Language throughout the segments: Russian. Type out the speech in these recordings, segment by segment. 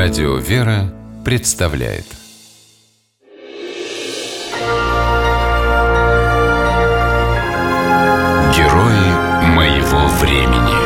Радио «Вера» представляет Герои моего времени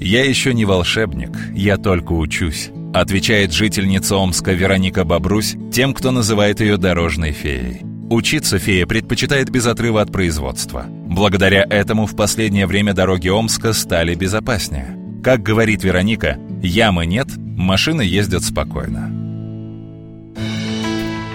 «Я еще не волшебник, я только учусь», отвечает жительница Омска Вероника Бобрусь тем, кто называет ее дорожной феей. Учиться фея предпочитает без отрыва от производства. Благодаря этому в последнее время дороги Омска стали безопаснее. Как говорит Вероника, ямы нет, машины ездят спокойно.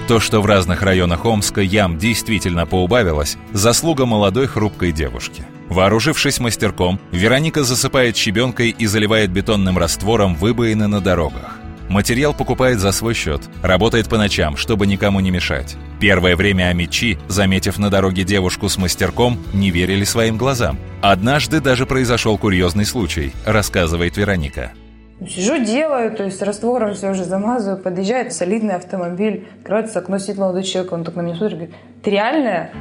То, что в разных районах Омска ям действительно поубавилось, заслуга молодой хрупкой девушки. Вооружившись мастерком, Вероника засыпает щебенкой и заливает бетонным раствором выбоины на дорогах. Материал покупает за свой счет, работает по ночам, чтобы никому не мешать. Первое время амичи, заметив на дороге девушку с мастерком, не верили своим глазам. Однажды даже произошел курьезный случай, рассказывает Вероника. Сижу, делаю, то есть раствором все уже замазываю, подъезжает солидный автомобиль, открывается окно, сидит молодой человек, он так на меня смотрит, говорит, ты реальная?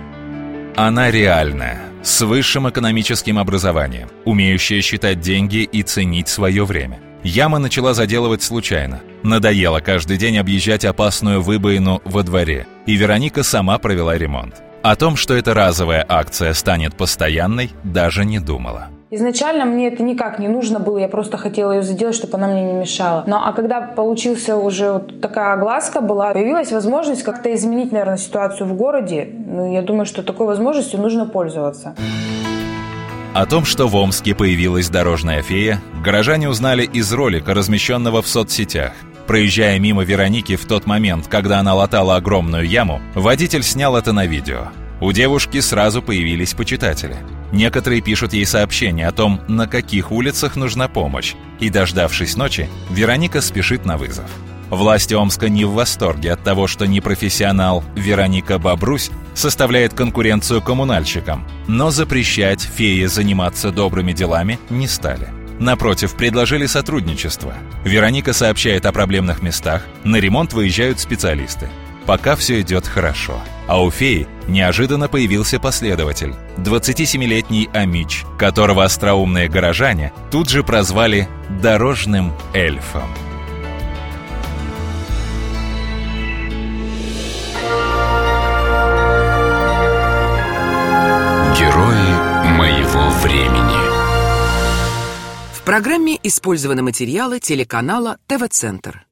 Она реальная, с высшим экономическим образованием, умеющая считать деньги и ценить свое время. Яма начала заделывать случайно. Надоело каждый день объезжать опасную выбоину во дворе, и Вероника сама провела ремонт. О том, что эта разовая акция станет постоянной, даже не думала. Изначально мне это никак не нужно было, я просто хотела ее заделать, чтобы она мне не мешала. Ну а когда получился уже вот такая огласка была, появилась возможность как-то изменить, наверное, ситуацию в городе. Ну, я думаю, что такой возможностью нужно пользоваться. О том, что в Омске появилась дорожная фея, горожане узнали из ролика, размещенного в соцсетях. Проезжая мимо Вероники в тот момент, когда она латала огромную яму, водитель снял это на видео. У девушки сразу появились почитатели. Некоторые пишут ей сообщения о том, на каких улицах нужна помощь, и, дождавшись ночи, Вероника спешит на вызов. Власти Омска не в восторге от того, что непрофессионал Вероника Бобрусь составляет конкуренцию коммунальщикам, но запрещать фее заниматься добрыми делами не стали. Напротив, предложили сотрудничество. Вероника сообщает о проблемных местах, на ремонт выезжают специалисты. Пока все идет хорошо. А у феи неожиданно появился последователь – 27-летний Амич, которого остроумные горожане тут же прозвали «дорожным эльфом». Программе использованы материалы телеканала ТВ-центр.